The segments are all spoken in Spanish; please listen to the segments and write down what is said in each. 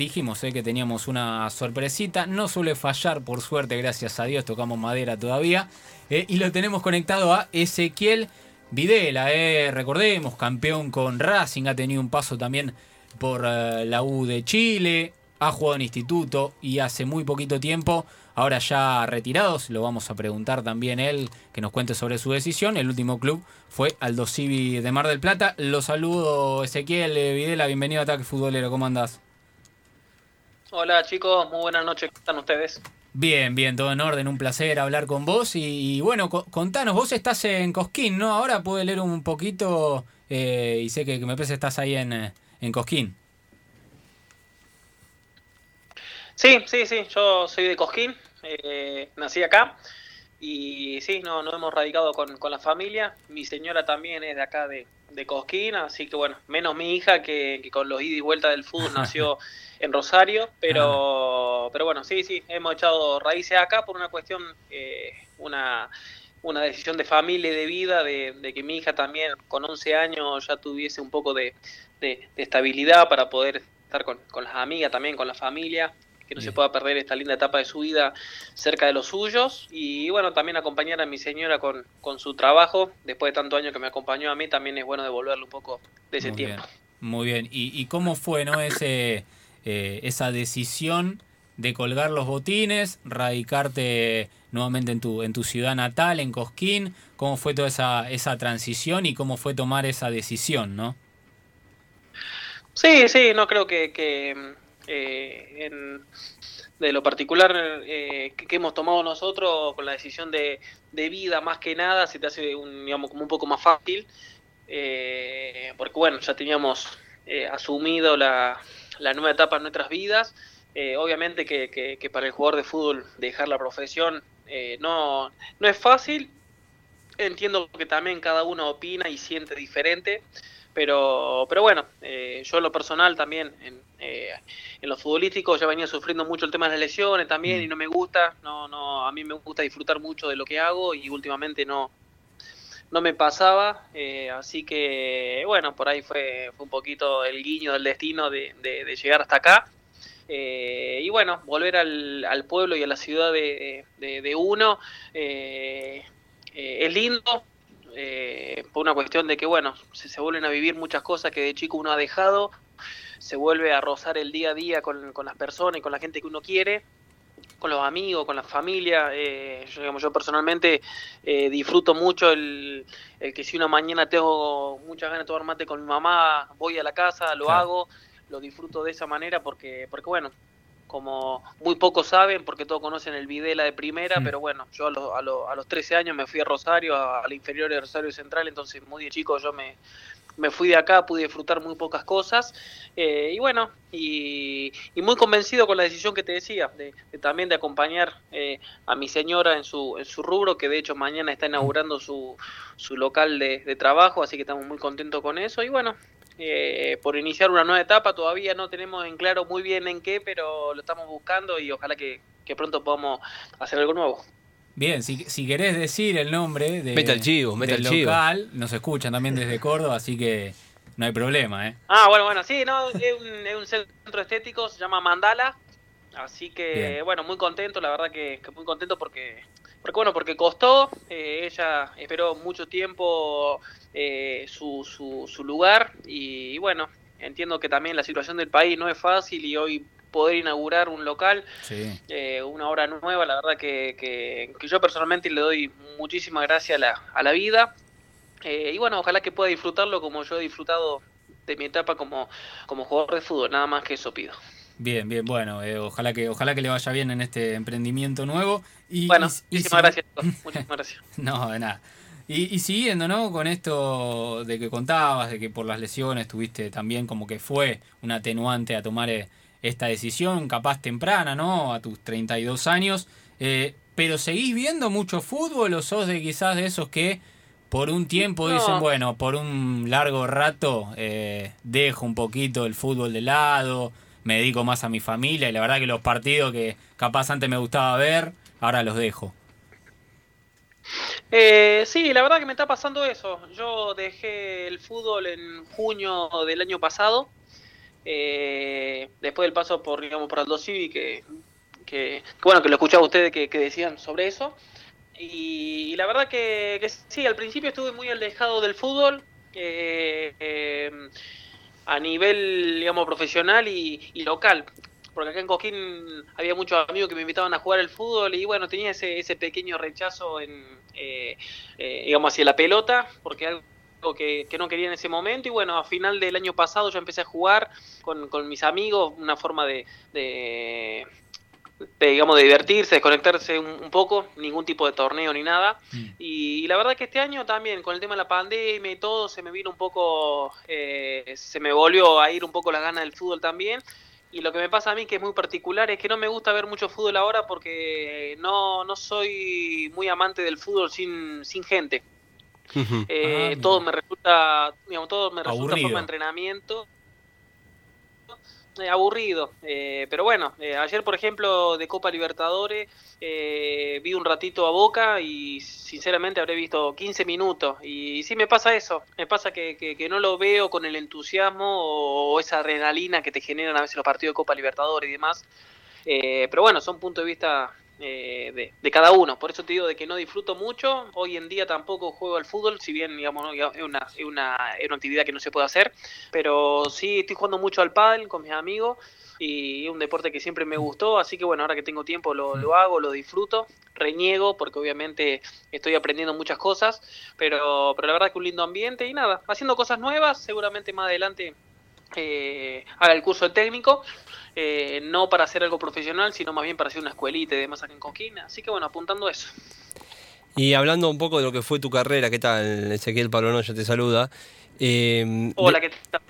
dijimos eh, que teníamos una sorpresita. No suele fallar, por suerte, gracias a Dios, tocamos madera todavía. Eh, y lo tenemos conectado a Ezequiel Videla, eh, recordemos, campeón con Racing, ha tenido un paso también por la U de Chile, ha jugado en instituto y hace muy poquito tiempo ahora ya retirados. Lo vamos a preguntar también él, que nos cuente sobre su decisión. El último club fue Aldo Civi de Mar del Plata. Lo saludo, Ezequiel Videla, bienvenido a Ataque Futbolero, ¿cómo andás? Hola chicos, muy buenas noches, ¿cómo están ustedes? Bien, bien, todo en orden, un placer hablar con vos. Y, bueno, contanos, vos estás en Cosquín, ¿no? Ahora pude leer un poquito eh, y sé que, me parece que estás ahí en, eh, en Cosquín. Sí, sí, sí, yo soy de Cosquín, eh, nací acá y sí, no, no hemos radicado con, la familia. Mi señora también es de acá de, de Cosquín, así que bueno, menos mi hija que, con los ida y vuelta del fútbol nació en Rosario, pero, pero bueno, sí, sí, hemos echado raíces acá por una cuestión, eh, una, una decisión de familia y de vida, de, que mi hija también con 11 años ya tuviese un poco de, estabilidad para poder estar con, con las amigas, también con la familia que no se pueda perder esta linda etapa de su vida cerca de los suyos y bueno, también acompañar a mi señora con, con su trabajo, después de tanto año que me acompañó a mí, también es bueno devolverle un poco de ese tiempo. muy bien, ¿Y, cómo fue no ese eh, esa decisión de colgar los botines, radicarte nuevamente en tu, en tu ciudad natal, en Cosquín? ¿Cómo fue toda esa, esa transición y cómo fue tomar esa decisión, no? Sí, sí, no creo que, que eh, de lo particular eh, que, hemos tomado nosotros con la decisión de, vida más que nada se te hace un, digamos como un poco más fácil eh, porque bueno ya teníamos asumido la, nueva etapa en nuestras vidas. Obviamente que, para el jugador de fútbol dejar la profesión no, no es fácil. Entiendo que también cada uno opina y siente diferente pero, pero bueno, eh, yo en lo personal también, en, eh, en lo futbolístico, ya venía sufriendo mucho el tema de las lesiones también y mm. no me gusta, no, no, a mí me gusta disfrutar mucho de lo que hago y últimamente no, no me pasaba, eh, así que bueno, por ahí fue, fue un poquito el guiño del destino de, de, llegar hasta acá. y bueno, volver al, al, pueblo y a la ciudad de, de uno es lindo, eh, por una cuestión de que, bueno, se, se, vuelven a vivir muchas cosas que de chico uno ha dejado, se vuelve a rozar el día a día con, las personas y con la gente que uno quiere, con los amigos, con la familia. Eh, yo, digamos, yo personalmente eh, disfruto mucho el, que si una mañana tengo muchas ganas de tomar mate con mi mamá, voy a la casa, lo hago, lo disfruto de esa manera porque, porque bueno, como muy pocos saben, porque todos conocen el Videla de primera, pero bueno, yo a, a, los 13 años me fui a Rosario, a, la inferior de Rosario Central, entonces muy de chico yo me, me fui de acá, pude disfrutar muy pocas cosas, eh, y bueno, y, muy convencido con la decisión que te decía, de, también de acompañar eh, a mi señora en su, en su rubro, que de hecho mañana está inaugurando su, su local de, de trabajo, así que estamos muy contentos con eso, y bueno, eh, por iniciar una nueva etapa. Todavía no tenemos en claro muy bien en qué, pero lo estamos buscando y ojalá que, pronto podamos hacer algo nuevo. Bien, si, si querés decir el nombre de, meta el chivo, meta del el local, nos escuchan también desde Córdoba, así que no hay problema, ¿eh? Ah, bueno, bueno, sí, no, es un, es un centro estético, se llama Mandala, así que, bueno, muy contento, la verdad que, muy contento porque, porque bueno, porque costó, eh, ella esperó mucho tiempo eh, su, su, lugar y, bueno, entiendo que también la situación del país no es fácil y hoy poder inaugurar un local, eh, una obra nueva, la verdad que, que, yo personalmente le doy muchísimas gracias a la, a la vida eh, y bueno, ojalá que pueda disfrutarlo como yo he disfrutado de mi etapa como, como jugador de fútbol, nada más que eso pido. Bien, bien, bueno, ojalá que ojalá que le vaya bien en este emprendimiento nuevo. Y, bueno, muchísimas gracias. Muchísimas gracias. no, de nada. Y, siguiendo, ¿no? Con esto de que contabas, de que por las lesiones tuviste también como que fue un atenuante a tomar eh, esta decisión, capaz temprana, ¿no? A tus 32 años. Eh, pero seguís viendo mucho fútbol o sos de quizás de esos que por un tiempo dicen, bueno, por un largo rato eh, dejo un poquito el fútbol de lado, me dedico más a mi familia y la verdad que los partidos que capaz antes me gustaba ver, ahora los dejo. Eh, sí, la verdad que me está pasando eso. Yo dejé el fútbol en junio del año pasado. eh, después del paso por, digamos, por Aldo Civi, que, que, bueno, que lo escuchaba ustedes que, decían sobre eso. Y, la verdad que, sí, al principio estuve muy alejado del fútbol. Eh, a nivel, digamos, profesional y, local porque acá en Coquín había muchos amigos que me invitaban a jugar el fútbol y bueno, tenía ese, ese pequeño rechazo en, eh, eh, digamos, hacia la pelota, porque algo que, no quería en ese momento y bueno, a final del año pasado yo empecé a jugar con, con mis amigos, una forma de, de, digamos, de divertirse, desconectarse un, poco, ningún tipo de torneo ni nada. Mm. Y, la verdad que este año también, con el tema de la pandemia y todo, se me vino un poco, eh, se me volvió a ir un poco la gana del fútbol también. Y lo que me pasa a mí, que es muy particular, es que no me gusta ver mucho fútbol ahora porque no, no soy muy amante del fútbol sin, sin gente. Eh, ah, todo me resulta, digamos, todo me resulta forma de entrenamiento. Eh, aburrido, eh, pero bueno, ayer por ejemplo de Copa Libertadores vi un ratito a Boca y sinceramente habré visto 15 minutos. Y, sí me pasa eso, me pasa que, que, no lo veo con el entusiasmo o, esa adrenalina que te generan a veces los partidos de Copa Libertadores y demás, pero bueno, son puntos de vista eh, de, cada uno. Por eso te digo de que no disfruto mucho. Hoy en día tampoco juego al fútbol, si bien digamos, es, una, es, una, actividad que no se puede hacer. Pero sí estoy jugando mucho al pádel con mis amigos y es un deporte que siempre me gustó. Así que bueno, ahora que tengo tiempo lo, lo hago, lo disfruto. Reniego porque obviamente estoy aprendiendo muchas cosas. Pero, pero la verdad que un lindo ambiente y nada, haciendo cosas nuevas. Seguramente más adelante eh, haga el curso de técnico, eh, no para hacer algo profesional, sino más bien para hacer una escuelita y demás aquí en Coquín. Así que bueno, apuntando eso. Y hablando un poco de lo que fue tu carrera, ¿qué tal? Ezequiel Pablo te saluda. Eh, Hola, ¿qué tal?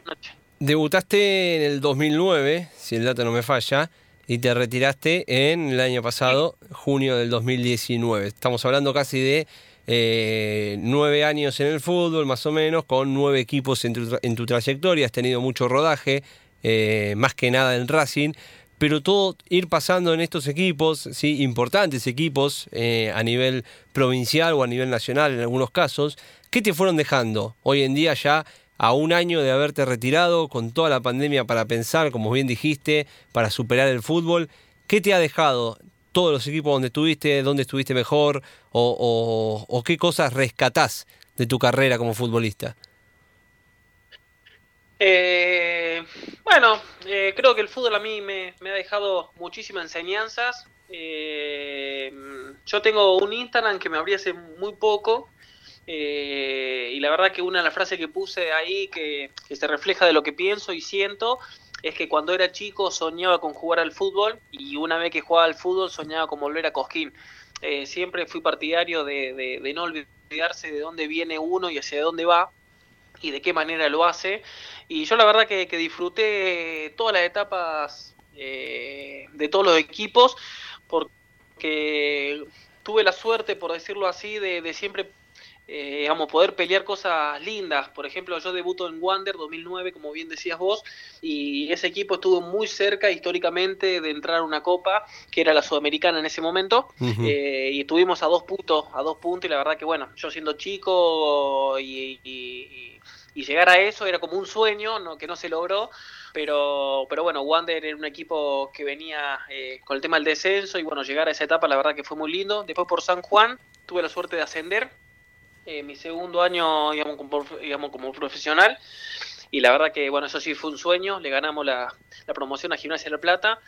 Debutaste en el 2009, si el dato no me falla, y te retiraste en el año pasado, junio del 2019. Estamos hablando casi de eh, nueve años en el fútbol, más o menos, con nueve equipos en tu, trayectoria, has tenido mucho rodaje, eh, más que nada en Racing, pero todo ir pasando en estos equipos, ¿sí? importantes equipos eh, a nivel provincial o a nivel nacional en algunos casos, ¿qué te fueron dejando hoy en día ya a un año de haberte retirado, con toda la pandemia para pensar, como bien dijiste, para superar el fútbol? ¿Qué te ha dejado todos los equipos donde estuviste, dónde estuviste mejor o, qué cosas rescatás de tu carrera como futbolista? Eh, bueno, eh, creo que el fútbol a mí me, ha dejado muchísimas enseñanzas. Eh, yo tengo un Instagram que me abrí hace muy poco y la verdad que una de las frases que puse ahí que se refleja de lo que pienso y siento es que cuando era chico soñaba con jugar al fútbol y una vez que jugaba al fútbol soñaba con volver a Cosquín. Eh, siempre fui partidario de, no olvidarse de dónde viene uno y hacia dónde va y de qué manera lo hace. Y yo la verdad que, disfruté todas las etapas eh, de todos los equipos porque tuve la suerte, por decirlo así, de, de siempre eh, poder pelear cosas lindas. Por ejemplo, yo debuto en Wander 2009, como bien decías vos, y ese equipo estuvo muy cerca históricamente de entrar a una copa, que era la sudamericana en ese momento, eh, y estuvimos a dos puntos, a dos puntos, y la verdad que bueno, yo siendo chico y, llegar a eso era como un sueño, ¿no? que no se logró, pero, pero bueno, Wander era un equipo que venía eh, con el tema del descenso y bueno, llegar a esa etapa la verdad que fue muy lindo. Después por San Juan tuve la suerte de ascender eh, mi segundo año, digamos como, digamos, como profesional. Y la verdad que, bueno, eso sí fue un sueño. Le ganamos la, promoción a Gimnasia de la Plata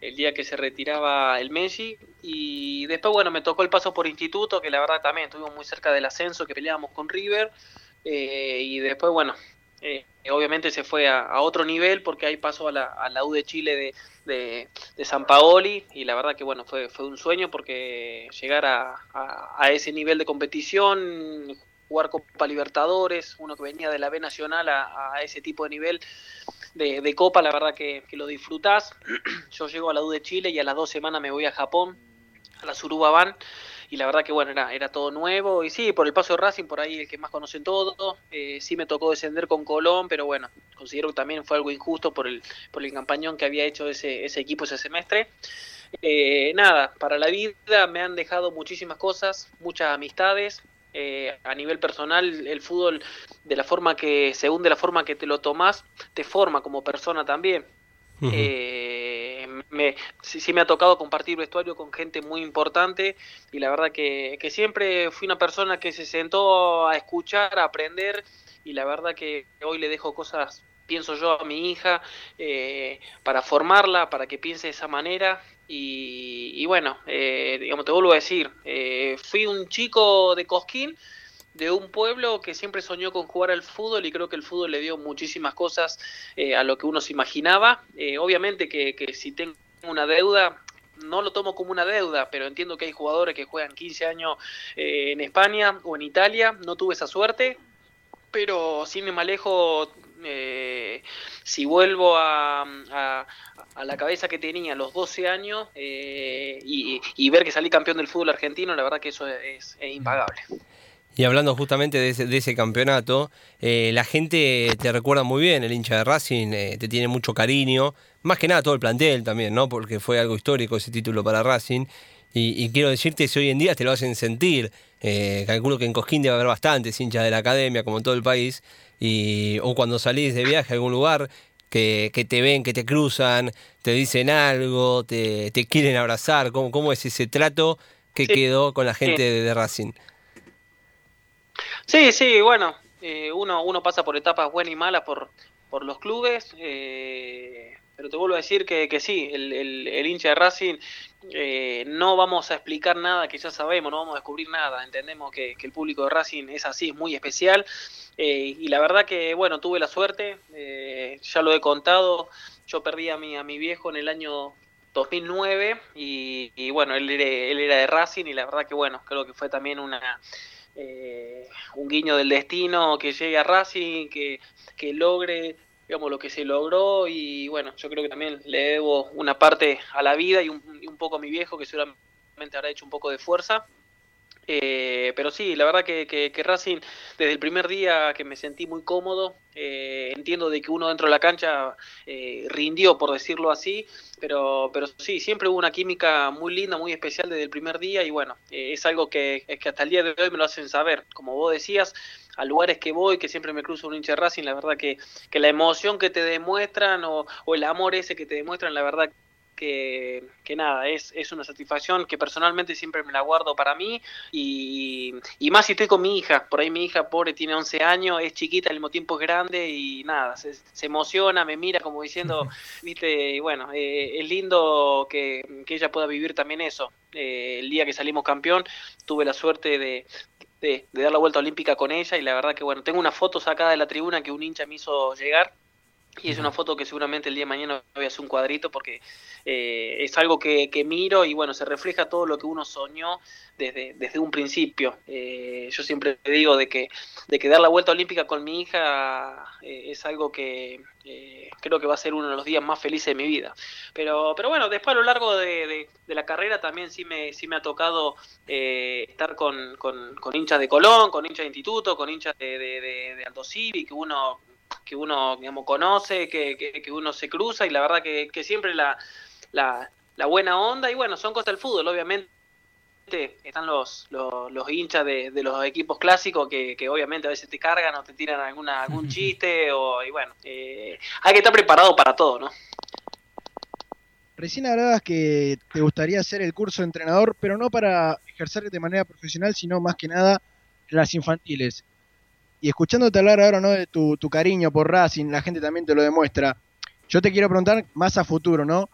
el día que se retiraba el Messi. Y después, bueno, me tocó el paso por instituto, que la verdad también estuvimos muy cerca del ascenso, que peleábamos con River. Eh, y después, bueno, eh, obviamente se fue a, otro nivel porque ahí pasó a la, a la U de Chile de, de, San Paoli y la verdad que bueno, fue, fue un sueño porque llegar a, a, ese nivel de competición, jugar Copa Libertadores, uno que venía de la B Nacional a, ese tipo de nivel de, de Copa, la verdad que, lo disfrutás. Yo llego a la U de Chile y a las dos semanas me voy a Japón, a la Suruba Van y la verdad que bueno, era, era todo nuevo, y sí, por el paso de Racing, por ahí el que más conocen todo, eh, sí me tocó descender con Colón, pero bueno, considero que también fue algo injusto por el, por el campañón que había hecho ese, ese equipo ese semestre. Eh, nada, para la vida me han dejado muchísimas cosas, muchas amistades, eh, a nivel personal, el fútbol, de la forma que, según de la forma que te lo tomas, te forma como persona también. eh, me, sí, sí, me ha tocado compartir vestuario con gente muy importante y la verdad que, siempre fui una persona que se sentó a escuchar, a aprender y la verdad que hoy le dejo cosas, pienso yo, a mi hija eh, para formarla, para que piense de esa manera y, y bueno, eh, digamos, te vuelvo a decir, eh, fui un chico de Cosquín, de un pueblo que siempre soñó con jugar al fútbol y creo que el fútbol le dio muchísimas cosas eh, a lo que uno se imaginaba. Eh, obviamente que, que, si tengo una deuda, no lo tomo como una deuda, pero entiendo que hay jugadores que juegan 15 años eh, en España o en Italia, no tuve esa suerte, pero sin me alejo, eh, si vuelvo a, a, la cabeza que tenía a los 12 años eh, y, y, ver que salí campeón del fútbol argentino, la verdad que eso es, es impagable. Y hablando justamente de ese, de ese campeonato, eh, la gente te recuerda muy bien, el hincha de Racing eh, te tiene mucho cariño, más que nada todo el plantel también, ¿no? Porque fue algo histórico ese título para Racing. Y, y quiero decirte si hoy en día te lo hacen sentir. Eh, calculo que en Cosquín debe haber bastantes hinchas de la academia, como en todo el país. Y, o cuando salís de viaje a algún lugar, que, que, te ven, que te cruzan, te dicen algo, te, te quieren abrazar. ¿Cómo, ¿Cómo, es ese trato que sí. quedó con la gente sí. de, de Racing? Sí, sí, bueno, eh, uno, uno pasa por etapas buenas y malas por, por los clubes, eh, pero te vuelvo a decir que, que sí, el, el, hincha de Racing eh, no vamos a explicar nada que ya sabemos, no vamos a descubrir nada, entendemos que, que el público de Racing es así, es muy especial, eh, y la verdad que, bueno, tuve la suerte, eh, ya lo he contado, yo perdí a mi, a mi viejo en el año 2009 y, y bueno, él él era de Racing y la verdad que, bueno, creo que fue también una eh, un guiño del destino que llegue a Racing, que, que logre digamos lo que se logró y bueno, yo creo que también le debo una parte a la vida y un, y un poco a mi viejo que seguramente habrá hecho un poco de fuerza. Eh, pero sí, la verdad que, Racing, desde el primer día que me sentí muy cómodo, eh, entiendo de que uno dentro de la cancha eh, rindió, por decirlo así, pero, pero sí, siempre hubo una química muy linda, muy especial desde el primer día y bueno, eh, es algo que, es que hasta el día de hoy me lo hacen saber. Como vos decías, a lugares que voy, que siempre me cruzo un hincha de Racing, la verdad que, que la emoción que te demuestran o, o el amor ese que te demuestran, la verdad que, que, nada, es, es una satisfacción que personalmente siempre me la guardo para mí y, y, más si estoy con mi hija, por ahí mi hija pobre tiene 11 años, es chiquita, al mismo tiempo es grande y nada, se, se emociona, me mira como diciendo, viste, y bueno, eh, es lindo que, que, ella pueda vivir también eso. Eh, el día que salimos campeón tuve la suerte de, de, de, dar la vuelta olímpica con ella y la verdad que bueno, tengo una foto sacada de la tribuna que un hincha me hizo llegar y es una foto que seguramente el día de mañana voy a hacer un cuadrito porque eh, es algo que, que, miro y bueno, se refleja todo lo que uno soñó desde, desde un principio. Eh, yo siempre digo de que, de que dar la vuelta olímpica con mi hija eh, es algo que eh, creo que va a ser uno de los días más felices de mi vida. Pero, pero bueno, después a lo largo de, de, de la carrera también sí me, sí me ha tocado eh, estar con, con, con, hinchas de Colón, con hinchas de Instituto, con hinchas de, de, de Alto Civi, que uno que uno digamos, conoce, que, que, que, uno se cruza y la verdad que, que siempre la, la, la, buena onda. Y bueno, son cosas del fútbol, obviamente. Están los, los, los hinchas de, de, los equipos clásicos que, que, obviamente a veces te cargan o te tiran alguna, algún chiste o y bueno, eh, hay que estar preparado para todo, ¿no? Recién hablabas que te gustaría hacer el curso de entrenador, pero no para ejercer de manera profesional, sino más que nada las infantiles y escuchándote hablar ahora ¿no? de tu, cariño por Racing, la gente también te lo demuestra. Yo te quiero preguntar más a futuro, ¿no?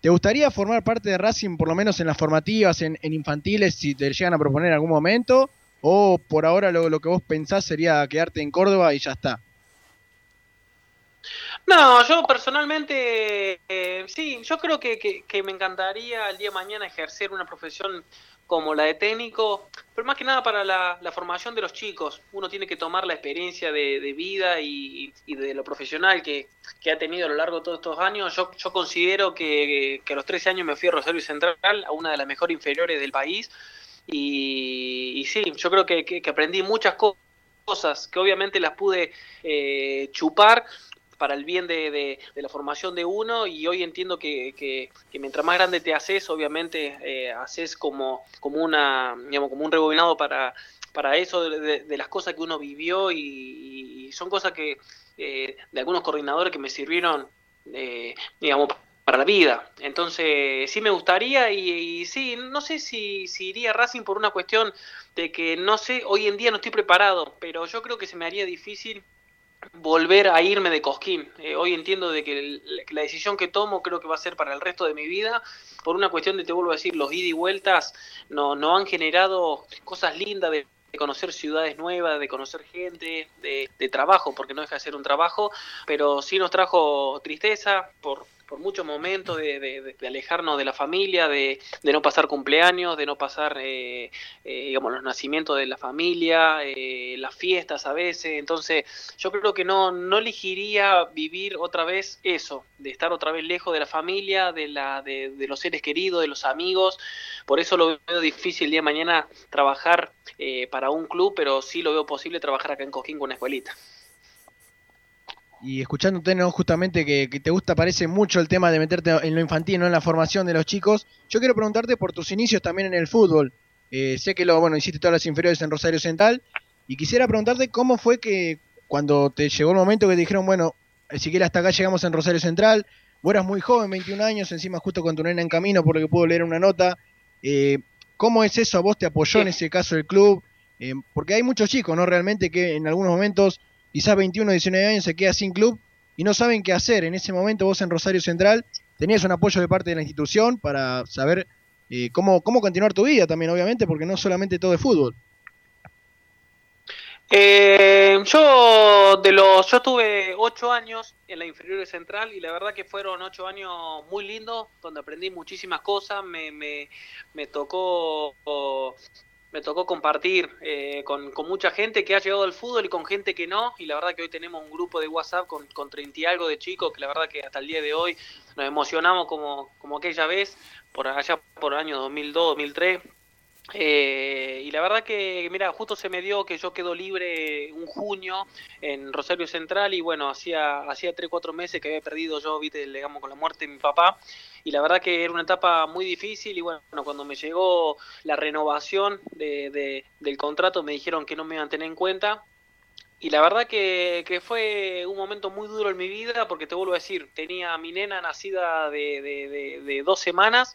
¿Te gustaría formar parte de Racing, por lo menos en las formativas, en, infantiles, si te llegan a proponer en algún momento? ¿O por ahora lo, que vos pensás sería quedarte en Córdoba y ya está? No, yo personalmente, eh, sí, yo creo que, que, que, me encantaría el día de mañana ejercer una profesión como la de técnico, pero más que nada para la, formación de los chicos. Uno tiene que tomar la experiencia de, de vida y, de lo profesional que, que, ha tenido a lo largo de todos estos años. Yo, yo considero que, que, a los 13 años me fui a Rosario Central, a una de las mejores inferiores del país, y, y sí, yo creo que, que, aprendí muchas cosas que obviamente las pude eh, chupar para el bien de, de, la formación de uno y hoy entiendo que, que, que mientras más grande te haces, obviamente eh, haces como, como, una, digamos, como un rebobinado para, para eso de, las cosas que uno vivió y, son cosas que eh, de algunos coordinadores que me sirvieron, eh, digamos, para la vida. Entonces, sí me gustaría y, sí, no sé si, si, iría a Racing por una cuestión de que no sé, hoy en día no estoy preparado, pero yo creo que se me haría difícil volver a irme de Cosquín. Eh, hoy entiendo de que la decisión que tomo creo que va a ser para el resto de mi vida, por una cuestión de, te vuelvo a decir, los ida y vueltas no, no han generado cosas lindas de conocer ciudades nuevas, de conocer gente, de, de, trabajo, porque no deja de ser un trabajo, pero sí nos trajo tristeza por, por muchos momentos de, alejarnos de la familia, de, no pasar cumpleaños, de no pasar, eh, eh, digamos, los nacimientos de la familia, eh, las fiestas a veces. Entonces, yo creo que no, no elegiría vivir otra vez eso, de estar otra vez lejos de la familia, de, la, de, los seres queridos, de los amigos. Por eso lo veo difícil el día de mañana trabajar para un club, pero sí lo veo posible trabajar acá en Coquín con una escuelita y escuchándote, ¿no? justamente que, te gusta, parece mucho el tema de meterte en lo infantil, ¿no? en la formación de los chicos, yo quiero preguntarte por tus inicios también en el fútbol. Eh, sé que lo, bueno, hiciste todas las inferiores en Rosario Central y quisiera preguntarte cómo fue que cuando te llegó el momento que te dijeron, bueno, siquiera hasta acá llegamos en Rosario Central, vos eras muy joven, 21 años, encima justo con tu nena en camino, por lo que puedo leer una nota. Eh, ¿Cómo es eso? ¿A vos te apoyó en ese caso el club? Eh, porque hay muchos chicos, ¿no? Realmente que en algunos momentos quizás 21, 19 años se queda sin club y no saben qué hacer. En ese momento vos en Rosario Central tenías un apoyo de parte de la institución para saber eh, cómo, cómo continuar tu vida también, obviamente, porque no solamente todo es fútbol. Eh, yo de los yo tuve ocho años en la inferior central y la verdad que fueron ocho años muy lindos donde aprendí muchísimas cosas me, me, me tocó me tocó compartir eh, con, mucha gente que ha llegado al fútbol y con gente que no. Y la verdad que hoy tenemos un grupo de WhatsApp con, con 30 y algo de chicos que la verdad que hasta el día de hoy nos emocionamos como, como aquella vez, por allá por el año 2002, 2003. Eh, y la verdad que, mira, justo se me dio que yo quedo libre un junio en Rosario Central y bueno, hacía, hacía 3, 4 meses que había perdido yo, viste, digamos, con la muerte de mi papá y la verdad que era una etapa muy difícil y bueno, cuando me llegó la renovación de, del contrato me dijeron que no me iban a tener en cuenta y la verdad que, que, fue un momento muy duro en mi vida porque te vuelvo a decir, tenía a mi nena nacida de, de, de dos semanas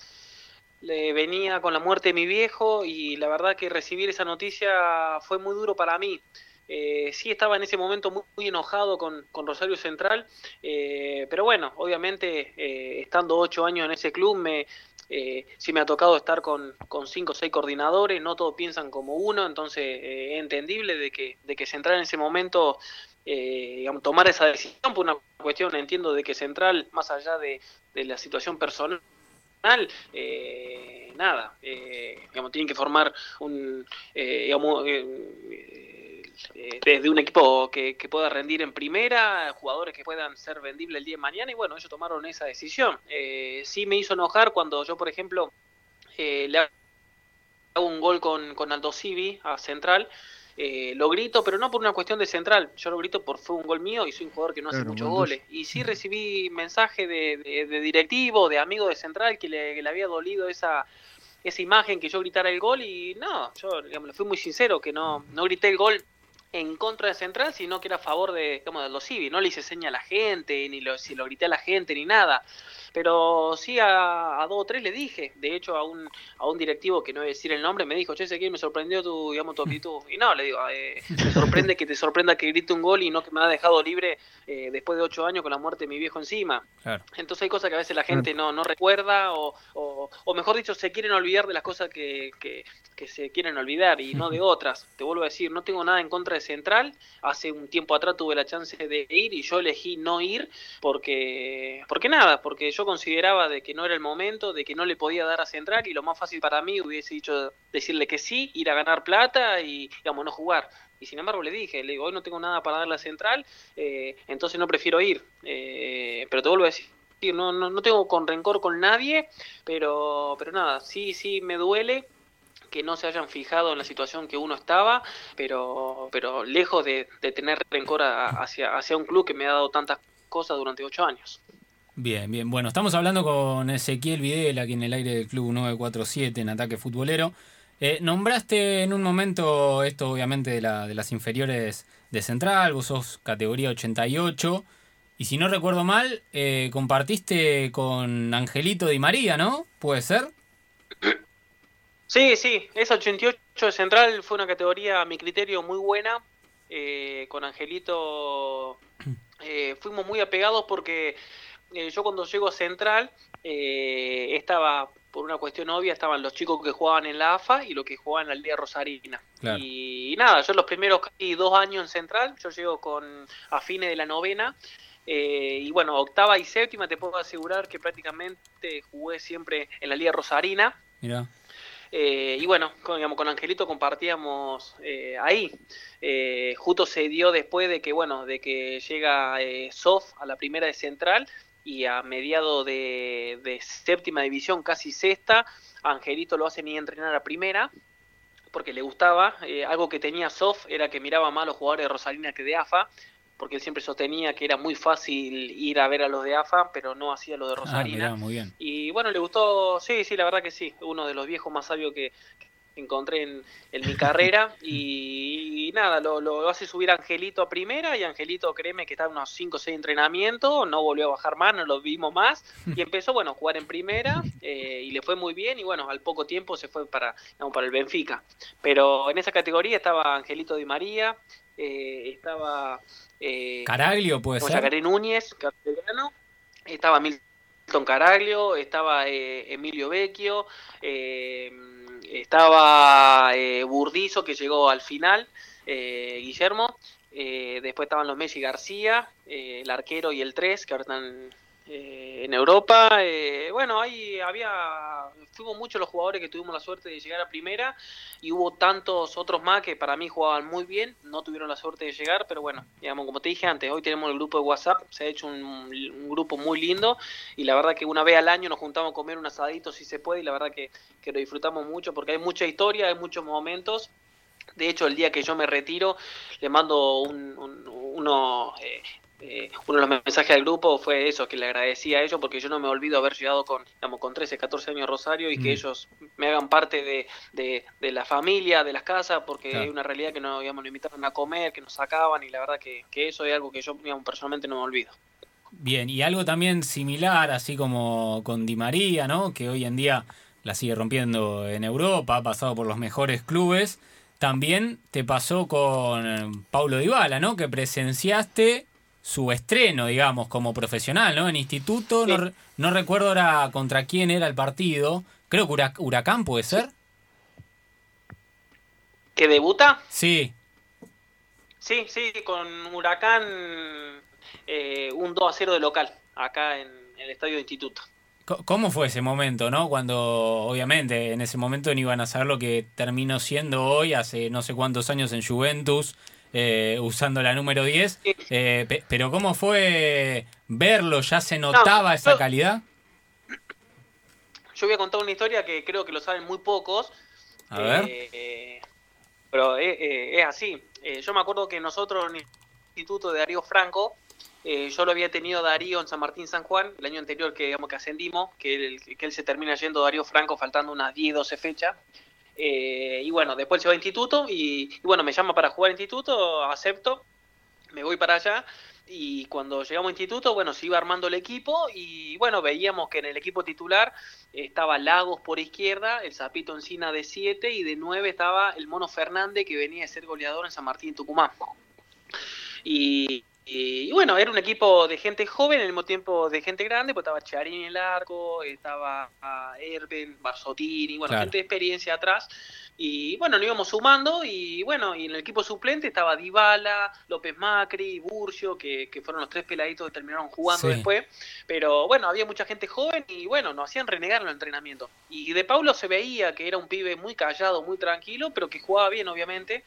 le venía con la muerte de mi viejo y la verdad que recibir esa noticia fue muy duro para mí. Eh, sí estaba en ese momento muy, enojado con, Rosario Central, eh, pero bueno, obviamente eh, estando ocho años en ese club, me, sí me ha tocado estar con, con cinco o seis coordinadores, no todos piensan como uno, entonces es entendible de que, de que Central en ese momento digamos, tomar esa decisión por una cuestión, entiendo, de que Central, más allá de, de la situación personal, eh, nada, eh, digamos, tienen que formar un, eh, desde un equipo que, pueda rendir en primera, jugadores que puedan ser vendibles el día de mañana, y bueno, ellos tomaron esa decisión. sí me hizo enojar cuando yo, por ejemplo, le hago un gol con, con Aldo Civi a Central, eh, lo grito, pero no por una cuestión de central, yo lo grito por fue un gol mío y soy un jugador que no hace muchos goles. Y sí recibí mensaje de, de, directivo, de amigo de central, que le, había dolido esa, esa imagen que yo gritara el gol y no, yo digamos, fui muy sincero que no, no grité el gol en contra de Central, sino que era a favor de, digamos, de los civi. No le hice seña a la gente, ni lo, si lo grité a la gente, ni nada. Pero sí a, dos o tres le dije. De hecho, a un, a un directivo que no voy a decir el nombre, me dijo, che, que me sorprendió tu, digamos, tu actitud. Y no, le digo, eh, me sorprende que te sorprenda que grite un gol y no que me ha dejado libre eh, después de ocho años con la muerte de mi viejo encima. Entonces hay cosas que a veces la gente no, no recuerda o, o, mejor dicho, se quieren olvidar de las cosas que, que, que se quieren olvidar y no de otras. Te vuelvo a decir, no tengo nada en contra de Central. Hace un tiempo atrás tuve la chance de ir y yo elegí no ir porque, porque nada, porque consideraba de que no era el momento, de que no le podía dar a Central y lo más fácil para mí hubiese dicho decirle que sí, ir a ganar plata y, digamos, no jugar. Y sin embargo le dije, le digo, hoy no tengo nada para darle a Central, eh, entonces no prefiero ir. Eh, pero te vuelvo a decir, no, no, no tengo con rencor con nadie, pero, pero nada, sí, sí me duele que no se hayan fijado en la situación que uno estaba, pero, pero lejos de, tener rencor hacia, hacia un club que me ha dado tantas cosas durante ocho años. Bien, bien. Bueno, estamos hablando con Ezequiel Videla, aquí en el aire del Club 947 en Ataque Futbolero. Eh, nombraste en un momento esto, obviamente, de, la, de las inferiores de Central, vos sos categoría 88. Y si no recuerdo mal, eh, compartiste con Angelito Di María, ¿no? ¿Puede ser? Sí, sí, esa 88 de Central fue una categoría, a mi criterio, muy buena. Eh, con Angelito eh, fuimos muy apegados porque eh, yo cuando llego a Central estaba, por una cuestión obvia, estaban los chicos que jugaban en la AFA y los que jugaban en la Liga Rosarina. Y, nada, yo los primeros casi dos años en Central, yo llego con a fines de la novena. y bueno, octava y séptima te puedo asegurar que prácticamente jugué siempre en la Liga Rosarina. Mira. Eh, y bueno, con, digamos, con Angelito compartíamos eh, ahí. Eh, justo se dio después de que, bueno, de que llega Sof a la primera de Central y a mediado de, séptima división, casi sexta, Angelito lo hace ni entrenar a primera porque le gustaba. algo que tenía Sof era que miraba más a los jugadores de Rosalina que de AFA porque él siempre sostenía que era muy fácil ir a ver a los de AFA, pero no hacía lo de ah, Rosarina. muy bien. Y bueno, le gustó, sí, sí, la verdad que sí, uno de los viejos más sabios que, encontré en, mi carrera y, nada, lo, hace subir Angelito a primera y Angelito, créeme que está en unos 5 o 6 entrenamientos, no volvió a bajar más, no lo vimos más y empezó, bueno, a jugar en primera eh, y le fue muy bien y bueno, al poco tiempo se fue para, para el Benfica. Pero en esa categoría estaba Angelito Di María, eh, estaba eh, Caraglio puede ser. Yacaré Núñez, castellano, estaba Milton Caraglio, estaba eh, Emilio Vecchio, eh, estaba Burdizo que llegó al final, Guillermo, después estaban los Messi García, el arquero y el 3 que ahora están eh, en Europa. Eh, bueno, ahí había, fuimos muchos los jugadores que tuvimos la suerte de llegar a primera y hubo tantos otros más que para mí jugaban muy bien, no tuvieron la suerte de llegar, pero bueno, digamos, como te dije antes, hoy tenemos el grupo de WhatsApp, se ha hecho un, grupo muy lindo y la verdad que una vez al año nos juntamos a comer un asadito si se puede y la verdad que, que lo disfrutamos mucho porque hay mucha historia, hay muchos momentos de hecho, el día que yo me retiro, le mando un, uno, eh, eh, uno de los mensajes del grupo fue eso, que le agradecía a ellos porque yo no me olvido haber llegado con, digamos, con 13, 14 años a Rosario y que mm. ellos me hagan parte de, de, la familia, de las casas, porque hay una realidad que no, digamos, nos a comer, que nos sacaban y la verdad que, que eso es algo que yo digamos, personalmente no me olvido. Bien, y algo también similar, así como con Di María, ¿no? que hoy en día la sigue rompiendo en Europa, ha pasado por los mejores clubes. También te pasó con Paulo Dybala, ¿no? Que presenciaste su estreno, digamos, como profesional, ¿no? En instituto, no, recuerdo ahora contra quién era el partido. Creo que Huracán puede ser. ¿Que debuta? Sí. Sí, sí, con Huracán eh, un 2 a 0 de local, acá en el estadio de instituto. ¿Cómo fue ese momento, no? Cuando, obviamente, en ese momento no iban a saber lo que terminó siendo hoy, hace no sé cuántos años en Juventus, eh, usando la número 10. Eh, pero ¿cómo fue verlo? ¿Ya se notaba esa calidad? Yo voy a contar una historia que creo que lo saben muy pocos. A ver. Eh, pero es así. yo me acuerdo que nosotros en el Instituto de Darío Franco, yo lo había tenido Darío en San Martín San Juan, el año anterior que digamos que ascendimos, que, que él se termina yendo Darío Franco faltando unas 10, 12 fechas. Eh, y bueno, después se va a instituto y, bueno, me llama para jugar instituto, acepto, me voy para allá y cuando llegamos a instituto, bueno, se iba armando el equipo y bueno, veíamos que en el equipo titular estaba Lagos por izquierda, el Zapito Encina de 7 y de 9 estaba el Mono Fernández que venía a ser goleador en San Martín Tucumán. Y, y, bueno, era un equipo de gente joven, al mismo tiempo de gente grande, pues estaba Charín en el arco, estaba Erben, Barzotini, bueno, gente de experiencia atrás. Y bueno, nos íbamos sumando y bueno, y en el equipo suplente estaba Dybala, López Macri, Burcio, que, que fueron los tres peladitos que terminaron jugando después. Pero bueno, había mucha gente joven y bueno, nos hacían renegar en el entrenamiento. Y de Paulo se veía que era un pibe muy callado, muy tranquilo, pero que jugaba bien, obviamente.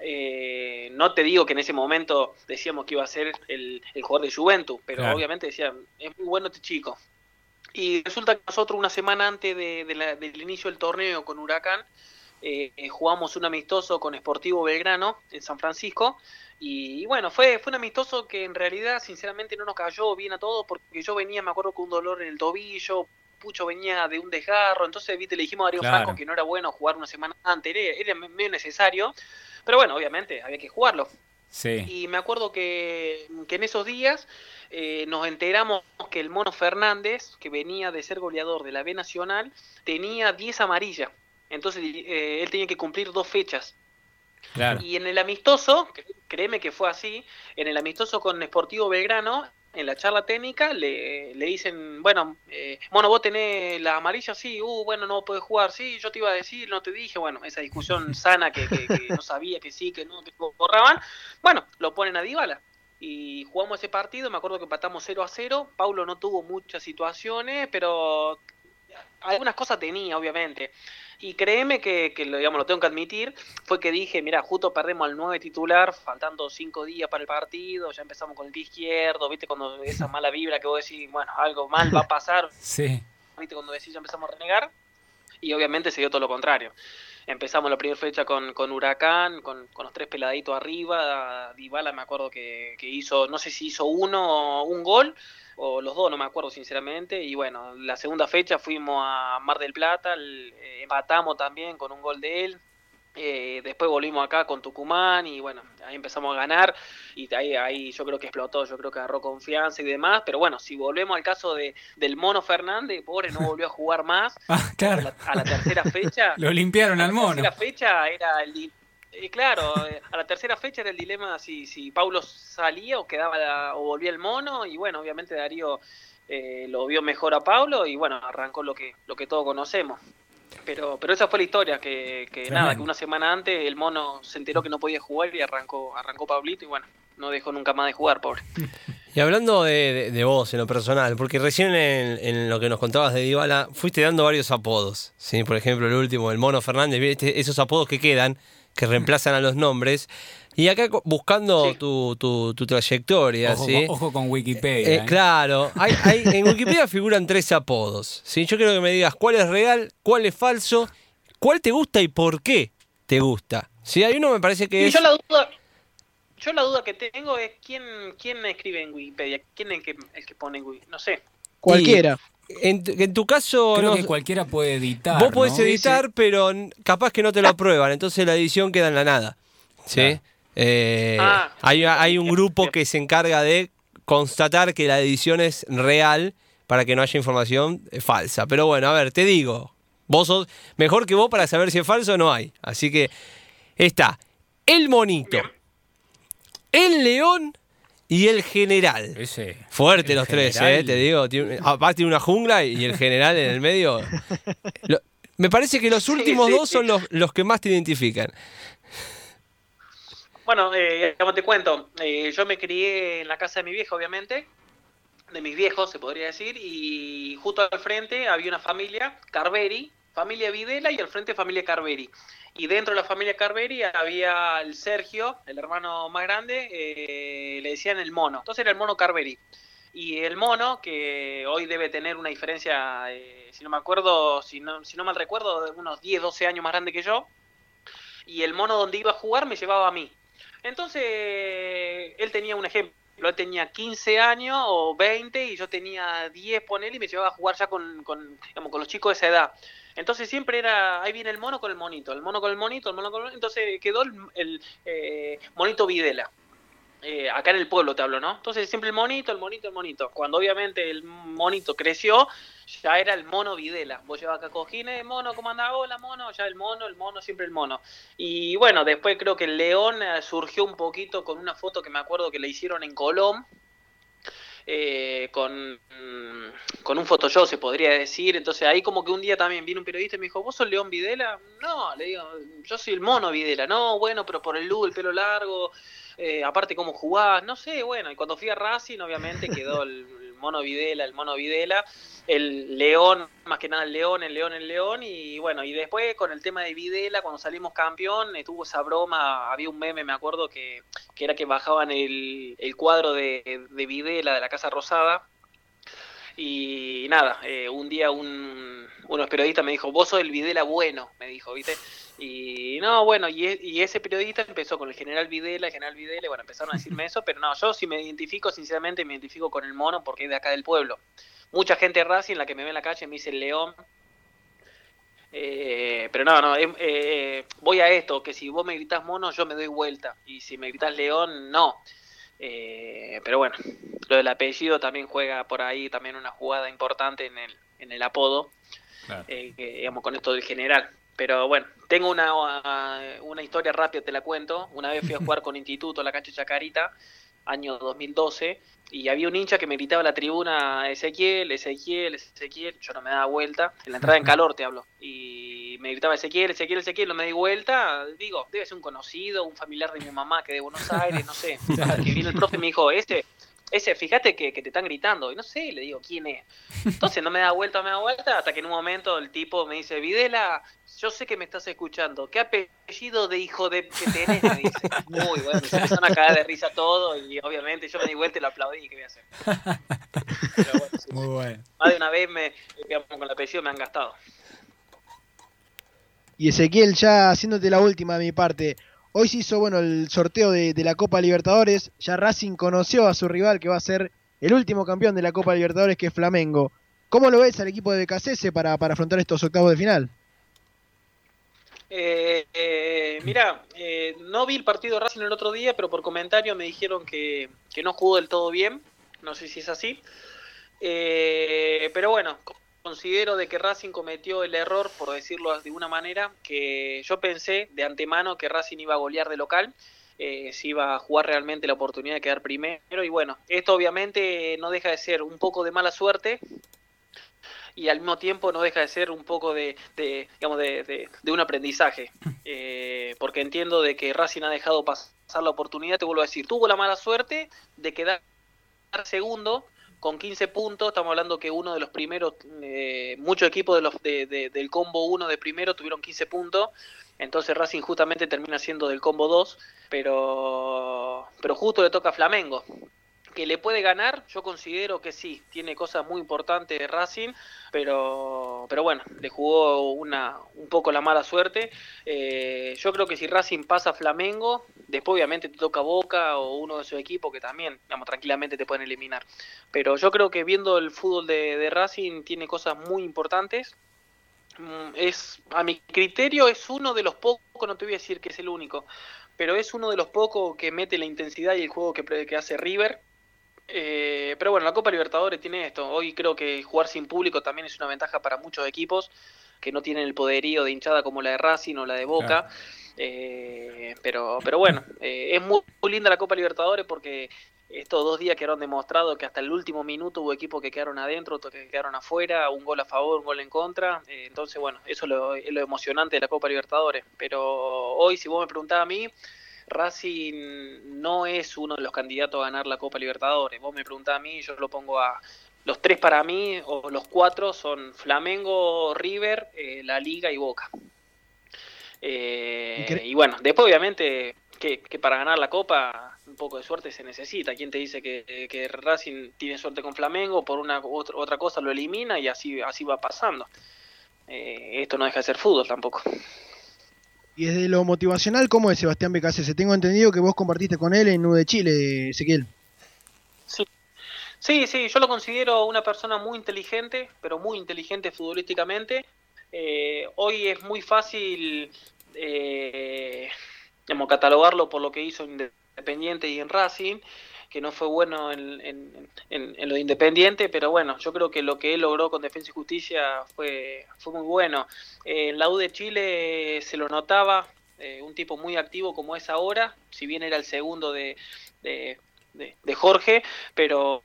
Eh, no te digo que en ese momento decíamos que iba a ser el, jugador de Juventus, pero obviamente decían, es muy bueno este chico. Y resulta que nosotros una semana antes de, del inicio del torneo con Huracán, eh, jugamos un amistoso con Sportivo Belgrano en San Francisco. Y, bueno, fue, fue un amistoso que en realidad sinceramente no nos cayó bien a todos porque yo venía, me acuerdo, con un dolor en el tobillo, Pucho venía de un desgarro, entonces, viste, le dijimos a Darío Claro. Franco que no era bueno jugar una semana antes, era, era medio necesario, pero bueno, obviamente, había que jugarlo. Sí. Y me acuerdo que, que en esos días eh, nos enteramos que el Mono Fernández, que venía de ser goleador de la B Nacional, tenía 10 amarillas. Entonces eh, él tenía que cumplir dos fechas. Claro. Y en el amistoso, cr- créeme que fue así, en el amistoso con Sportivo Belgrano, en la charla técnica, le, le dicen, bueno, eh, Mono, vos tenés la amarilla, sí, uh, bueno, no podés jugar, sí, yo te iba a decir, no te dije, bueno, esa discusión sana que, que- que no sabía, que sí, que no, que borraban, bueno, lo ponen a Dybala. Y jugamos ese partido, me acuerdo que empatamos 0 a 0, Paulo no tuvo muchas situaciones, pero algunas cosas tenía, obviamente. Y créeme que, que lo, digamos, lo tengo que admitir, fue que dije, mira, justo perdemos al 9 titular, faltando 5 días para el partido, ya empezamos con el pie izquierdo, viste, cuando esa mala vibra que vos decís, bueno, algo mal va a pasar, Sí. viste, cuando decís ya empezamos a renegar, y obviamente se dio todo lo contrario. Empezamos la primera fecha con, con Huracán, con, con los tres peladitos arriba, Dybala me acuerdo que, que hizo, no sé si hizo uno, un gol, o los dos, no me acuerdo sinceramente, y bueno, la segunda fecha fuimos a Mar del Plata, el- eh, empatamos también con un gol de él, eh, después volvimos acá con Tucumán y bueno, ahí empezamos a ganar y ahí, ahí yo creo que explotó, yo creo que agarró confianza y demás, pero bueno, si volvemos al caso de, del Mono Fernández, pobre, no volvió a jugar más Ah, a claro. la, a la tercera fecha. Lo limpiaron a al la mono. tercera fecha era el eh, claro, eh, a la tercera fecha era el dilema si, si Paulo salía o quedaba la- o volvía el mono y bueno, obviamente Darío eh, lo vio mejor a Paulo y bueno, arrancó lo que lo que todos conocemos. Pero pero esa fue la historia que, que nada, que una semana antes el mono se enteró que no podía jugar y arrancó arrancó Pablito y bueno, no dejó nunca más de jugar, pobre. Y hablando de, de- de vos en lo personal, porque recién en, en lo que nos contabas de Dybala, fuiste dando varios apodos. ¿sí? Por ejemplo, el último, el Mono Fernández, esos apodos que quedan, que reemplazan a los nombres. Y acá buscando Sí. tu, tu- tu trayectoria, Ojo, ¿sí? con, ojo con Wikipedia. Eh, ¿eh? claro, hay, hay- en Wikipedia figuran tres apodos. ¿sí? Yo quiero que me digas cuál es real, cuál es falso, cuál te gusta y por qué te gusta. ¿Sí? Hay uno me parece que Y es... yo la duda yo la duda que tengo es quién quién escribe en Wikipedia, quién es el que, el que pone en Wikipedia, no sé. Cualquiera. En, tu- en tu caso... Creo no- que cualquiera puede editar. Vos podés ¿no? editar, pero capaz que no te lo aprueban, entonces la edición queda en la nada. ¿Sí? Claro. Eh, Ah, hay, hay un grupo que se encarga de constatar que la edición es real para que no haya información eh, falsa. Pero bueno, a ver, te digo, vos sos mejor que vos para saber si es falso o no hay. Así que está el monito, Bien. el león y el general. Ese. Fuerte el los tres, eh, te digo. Tiene- aparte tiene una jungla y el general en el medio. Lo- me parece que los últimos sí, dos sí. son los, los que más te identifican. Bueno, eh, como te cuento, eh, yo me crié en la casa de mi vieja, obviamente, de mis viejos, se podría decir, y justo al frente había una familia, Carveri, familia Videla, y al frente familia Carveri. Y dentro de la familia Carveri había el Sergio, el hermano más grande, eh, le decían el mono. Entonces era el mono Carveri. Y el mono, que hoy debe tener una diferencia, eh, si no me acuerdo, si no, si no mal recuerdo, de unos 10, 12 años más grande que yo. Y el mono donde iba a jugar me llevaba a mí. Entonces, él tenía un ejemplo. Él tenía 15 años o 20 y yo tenía 10, ponele, y me llevaba a jugar ya con, con, digamos, con los chicos de esa edad. Entonces siempre era, ahí viene el mono con el monito, el mono con el monito, el mono con el monito. Entonces quedó el, el, eh, monito Videla. Eh, acá en el pueblo te hablo, ¿no? Entonces siempre el monito, el monito, el monito. Cuando obviamente el monito creció, ya era el mono Videla. Vos llevas acá cojines, mono, ¿cómo andás? Hola, mono, ya el mono, el mono, siempre el mono. Y bueno, después creo que el león eh, surgió un poquito con una foto que me acuerdo que le hicieron en Colón. Eh, con, mm, con un Photoshop se podría decir, entonces ahí como que un día también vino un periodista y me dijo, ¿vos sos León Videla? No, le digo, yo soy el mono Videla, no, bueno, pero por el look, el pelo largo, eh, aparte cómo jugás, no sé, bueno, y cuando fui a Racing obviamente quedó el mono Videla, el mono Videla, el león, más que nada el león, el león, el león, y bueno, y después con el tema de Videla, cuando salimos campeón, estuvo esa broma, había un meme, me acuerdo, que, que era que bajaban el, el cuadro de, de Videla de la Casa Rosada, y nada, eh, un día un, unos periodistas me dijo, vos sos el Videla bueno, me dijo, ¿viste? Y no, bueno, y, e- y ese periodista empezó con el general Videla, el general Videla, y bueno, empezaron a decirme eso, pero no, yo si me identifico, sinceramente me identifico con el mono porque es de acá del pueblo. mucha gente de Racing, la que me ve en la calle, me dice León. Eh, pero no, no, em, eh, voy a esto, que si vos me gritás mono, yo me doy vuelta. Y si me gritás león, no. Eh, pero bueno, lo del apellido también juega por ahí también una jugada importante en el, en el apodo, digamos, con esto del general. Pero bueno, tengo una, una historia rápida, te la cuento. Una vez fui a jugar con Instituto a la cancha Chacarita, año 2012, y había un hincha que me gritaba a la tribuna Ezequiel, Ezequiel, Ezequiel, yo no me daba vuelta, en la entrada en calor te hablo, y me gritaba Ezequiel, Ezequiel, Ezequiel, no me di vuelta, digo, debe ser un conocido, un familiar de mi mamá que de Buenos Aires, no sé, que viene el profe y me dijo, este, ese, fíjate que, te están gritando, y no sé, le digo, ¿quién es? Entonces no me da vuelta, me da vuelta, hasta que en un momento el tipo me dice, Videla, yo sé que me estás escuchando, ¿qué apellido de hijo de que tenés? Me dice, muy bueno, se empezaron a caer de risa todo, y obviamente yo me di vuelta y lo aplaudí, ¿qué voy a hacer? Pero bueno, muy bueno. Más de una vez me, con el apellido me han gastado. Y Ezequiel, ya haciéndote la última de mi parte, Hoy se hizo bueno el sorteo de, la Copa Libertadores. Ya Racing conoció a su rival que va a ser el último campeón de la Copa Libertadores, que es Flamengo. ¿Cómo lo ves al equipo de BKC para, para afrontar estos octavos de final? Eh, eh, mira, eh, no vi el partido de Racing el otro día, pero por comentario me dijeron que, que no jugó del todo bien. No sé si es así. pero bueno, considero de que Racing cometió el error, por decirlo de una manera, que yo pensé de antemano que Racing iba a golear de local, eh, si iba a jugar realmente la oportunidad de quedar primero, y bueno, esto obviamente no deja de ser un poco de mala suerte, y al mismo tiempo no deja de ser un poco de, digamos, de, un aprendizaje, eh, porque entiendo de que Racing ha dejado pasar la oportunidad, te vuelvo a decir, tuvo la mala suerte de quedar segundo, con 15 puntos, estamos hablando que uno de los primeros, eh, muchos equipos de los, de, del combo 1 de primero tuvieron 15 puntos, entonces Racing justamente termina siendo del combo 2, pero, pero justo le toca a Flamengo que le puede ganar, yo considero que sí, tiene cosas muy importantes de Racing, pero, pero bueno, le jugó una, un poco la mala suerte. Eh, yo creo que si Racing pasa a Flamengo, después obviamente te toca Boca o uno de sus equipos que también, digamos, tranquilamente te pueden eliminar. Pero yo creo que viendo el fútbol de, Racing tiene cosas muy importantes. Mm, es, a mi criterio, es uno de los pocos, no te voy a decir que es el único, pero es uno de los pocos que mete la intensidad y el juego que, que hace River eh, pero bueno, la Copa Libertadores tiene esto. Hoy creo que jugar sin público también es una ventaja para muchos equipos que no tienen el poderío de hinchada como la de Racing o la de Boca. Eh, pero, pero bueno, eh, es muy, linda la Copa Libertadores porque estos dos días quedaron demostrados que hasta el último minuto hubo equipos que quedaron adentro, otros que quedaron afuera, un gol a favor, un gol en contra. entonces, bueno, eso es lo, es lo emocionante de la Copa Libertadores. Pero hoy, si vos me preguntás a mí, Racing no es uno de los candidatos a ganar la Copa Libertadores. Vos me preguntás a mí, yo lo pongo a los tres para mí, o los cuatro son Flamengo, River, eh, La Liga y Boca. Eh, y bueno, después obviamente que, para ganar la Copa un poco de suerte se necesita. ¿Quién te dice que, Racing tiene suerte con Flamengo? Por una otra, otra cosa lo elimina y así, así va pasando. Eh, esto no deja de ser fútbol tampoco. Y desde lo motivacional, ¿cómo es Sebastián Se Tengo entendido que vos compartiste con él en U de Chile, Ezequiel. Sí. sí, sí, yo lo considero una persona muy inteligente, pero muy inteligente futbolísticamente. Eh, hoy es muy fácil eh, catalogarlo por lo que hizo en Independiente y en Racing que no fue bueno en, en, lo Independiente, pero bueno, yo creo que lo que él logró con Defensa y Justicia fue, fue muy bueno. en la U de Chile se lo notaba, eh, un tipo muy activo como es ahora, si bien era el segundo de, de, Jorge, pero,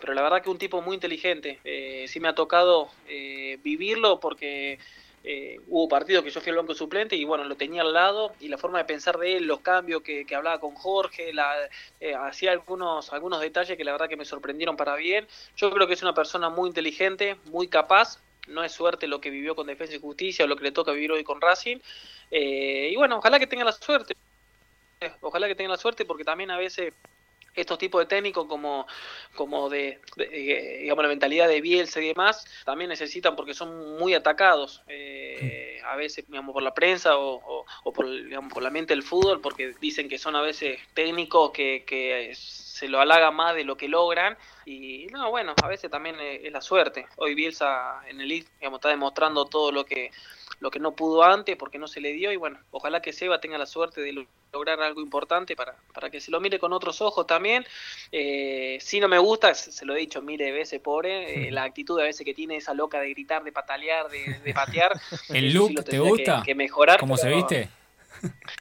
pero la verdad que un tipo muy inteligente. Eh, sí me ha tocado eh, vivirlo porque eh, hubo partidos que yo fui al banco suplente y bueno, lo tenía al lado y la forma de pensar de él, los cambios que, hablaba con Jorge, la, eh, hacía algunos, algunos detalles que la verdad que me sorprendieron para bien. Yo creo que es una persona muy inteligente, muy capaz, no es suerte lo que vivió con Defensa y Justicia o lo que le toca vivir hoy con Racing. Eh, y bueno, ojalá que tenga la suerte, ojalá que tenga la suerte porque también a veces estos tipos de técnicos como, como de, digamos, la mentalidad de Bielsa y demás, también necesitan porque son muy atacados. Eh, a veces, digamos, por la prensa o, por, digamos, por la mente del fútbol, porque dicen que son a veces técnicos que, que se lo halaga más de lo que logran. Y no, bueno, a veces también es, la suerte. Hoy Bielsa en el digamos, está demostrando todo lo que lo que no pudo antes porque no se le dio y bueno, ojalá que Seba tenga la suerte de lograr algo importante para, para que se lo mire con otros ojos también. Eh, si no me gusta, se lo he dicho mire de veces, pobre, eh, la actitud a veces que tiene esa loca de gritar, de patalear, de, patear. ¿El look te gusta? Que, mejorar. ¿Cómo se viste?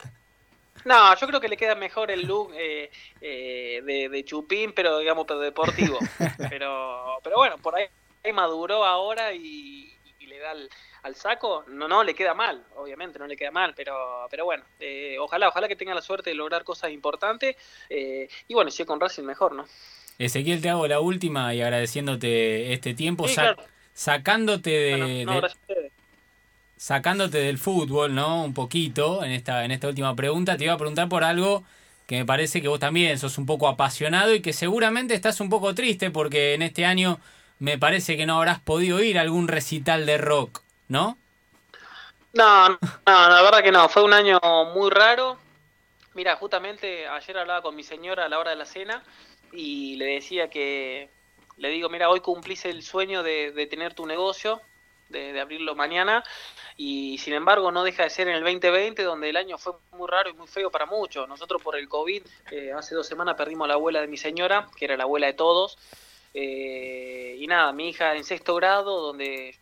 No, yo creo que le queda mejor el look eh, de, de, chupín, pero digamos, pero deportivo. pero, pero bueno, por ahí maduró ahora y, y le da el, al saco, no, no le queda mal, obviamente no le queda mal, pero, pero bueno, eh, ojalá, ojalá que tenga la suerte de lograr cosas importantes eh, y bueno, si es con Racing mejor, ¿no? Ezequiel, te hago la última y agradeciéndote este tiempo, sacándote de, sacándote del fútbol, ¿no? Un poquito en esta, en esta última pregunta, te iba a preguntar por algo que me parece que vos también sos un poco apasionado y que seguramente estás un poco triste porque en este año me parece que no habrás podido ir a algún recital de rock. ¿No? No, no, la verdad que no, fue un año muy raro. Mira, justamente ayer hablaba con mi señora a la hora de la cena y le decía que, le digo, mira, hoy cumplís el sueño de, tener tu negocio, de, abrirlo mañana, y sin embargo no deja de ser en el 2020, donde el año fue muy raro y muy feo para muchos. Nosotros por el COVID, eh, hace dos semanas perdimos la abuela de mi señora, que era la abuela de todos, eh, y nada, mi hija en sexto grado, donde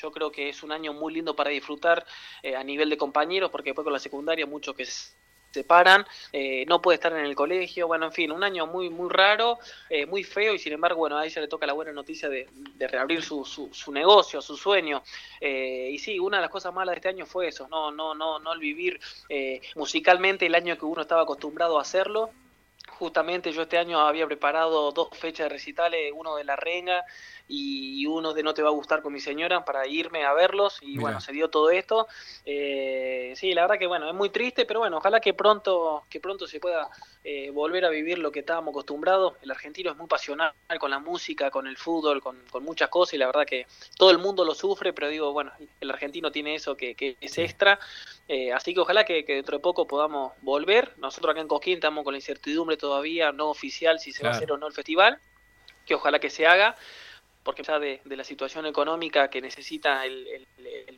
yo creo que es un año muy lindo para disfrutar eh, a nivel de compañeros, porque después con la secundaria muchos que se separan, eh, no puede estar en el colegio, bueno, en fin, un año muy muy raro, eh, muy feo y sin embargo, bueno, a ella le toca la buena noticia de, reabrir su, su, negocio, su sueño. y sí, una de las cosas malas de este año fue eso, no, no, no, no el vivir musicalmente el año que uno estaba acostumbrado a hacerlo, justamente yo este año había preparado dos fechas de recitales, uno de La Renga y uno de No Te Va a Gustar con mi señora para irme a verlos y bueno, se dio todo esto. Eh, sí, la verdad que bueno, es muy triste, pero bueno, ojalá que pronto, que pronto se pueda eh, volver a vivir lo que estábamos acostumbrados. El argentino es muy pasional con la música, con el fútbol, con, muchas cosas y la verdad que todo el mundo lo sufre, pero digo, bueno, el argentino tiene eso que, que es extra. Eh, así que ojalá que, dentro de poco podamos volver. Nosotros acá en Cosquín estamos con la incertidumbre todavía no oficial si se va a hacer o no el festival, que ojalá que se haga porque ya de, de la situación económica que necesita el,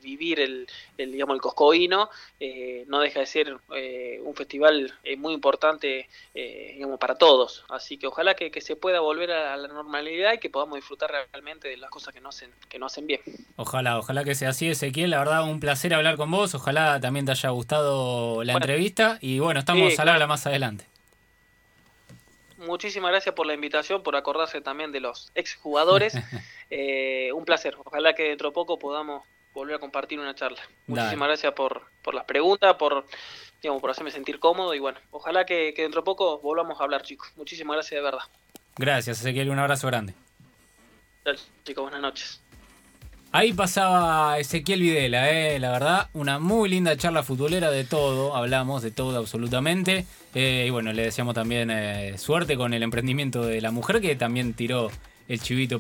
vivir el, digamos el coscoíno eh, no deja de ser eh, un festival eh, muy importante digamos para todos. Así que ojalá que, se pueda volver a la normalidad y que podamos disfrutar realmente de las cosas que nos hacen que nos hacen bien. Ojalá ojalá que sea así Ezequiel. La verdad un placer hablar con vos. Ojalá también te haya gustado la entrevista. Y bueno estamos a hablar más adelante muchísimas gracias por la invitación, por acordarse también de los exjugadores. eh, un placer. Ojalá que dentro de poco podamos volver a compartir una charla. Muchísimas gracias por, por las preguntas, por, digamos, por hacerme sentir cómodo y bueno, ojalá que, dentro de poco volvamos a hablar, chicos. Muchísimas gracias de verdad. Gracias, Ezequiel. Un abrazo grande. chicos. Buenas noches. Ahí pasaba Ezequiel Videla, eh, la verdad, una muy linda charla futbolera de todo, hablamos de todo absolutamente. Eh, y bueno, le deseamos también eh, suerte con el emprendimiento de la mujer que también tiró el chivito.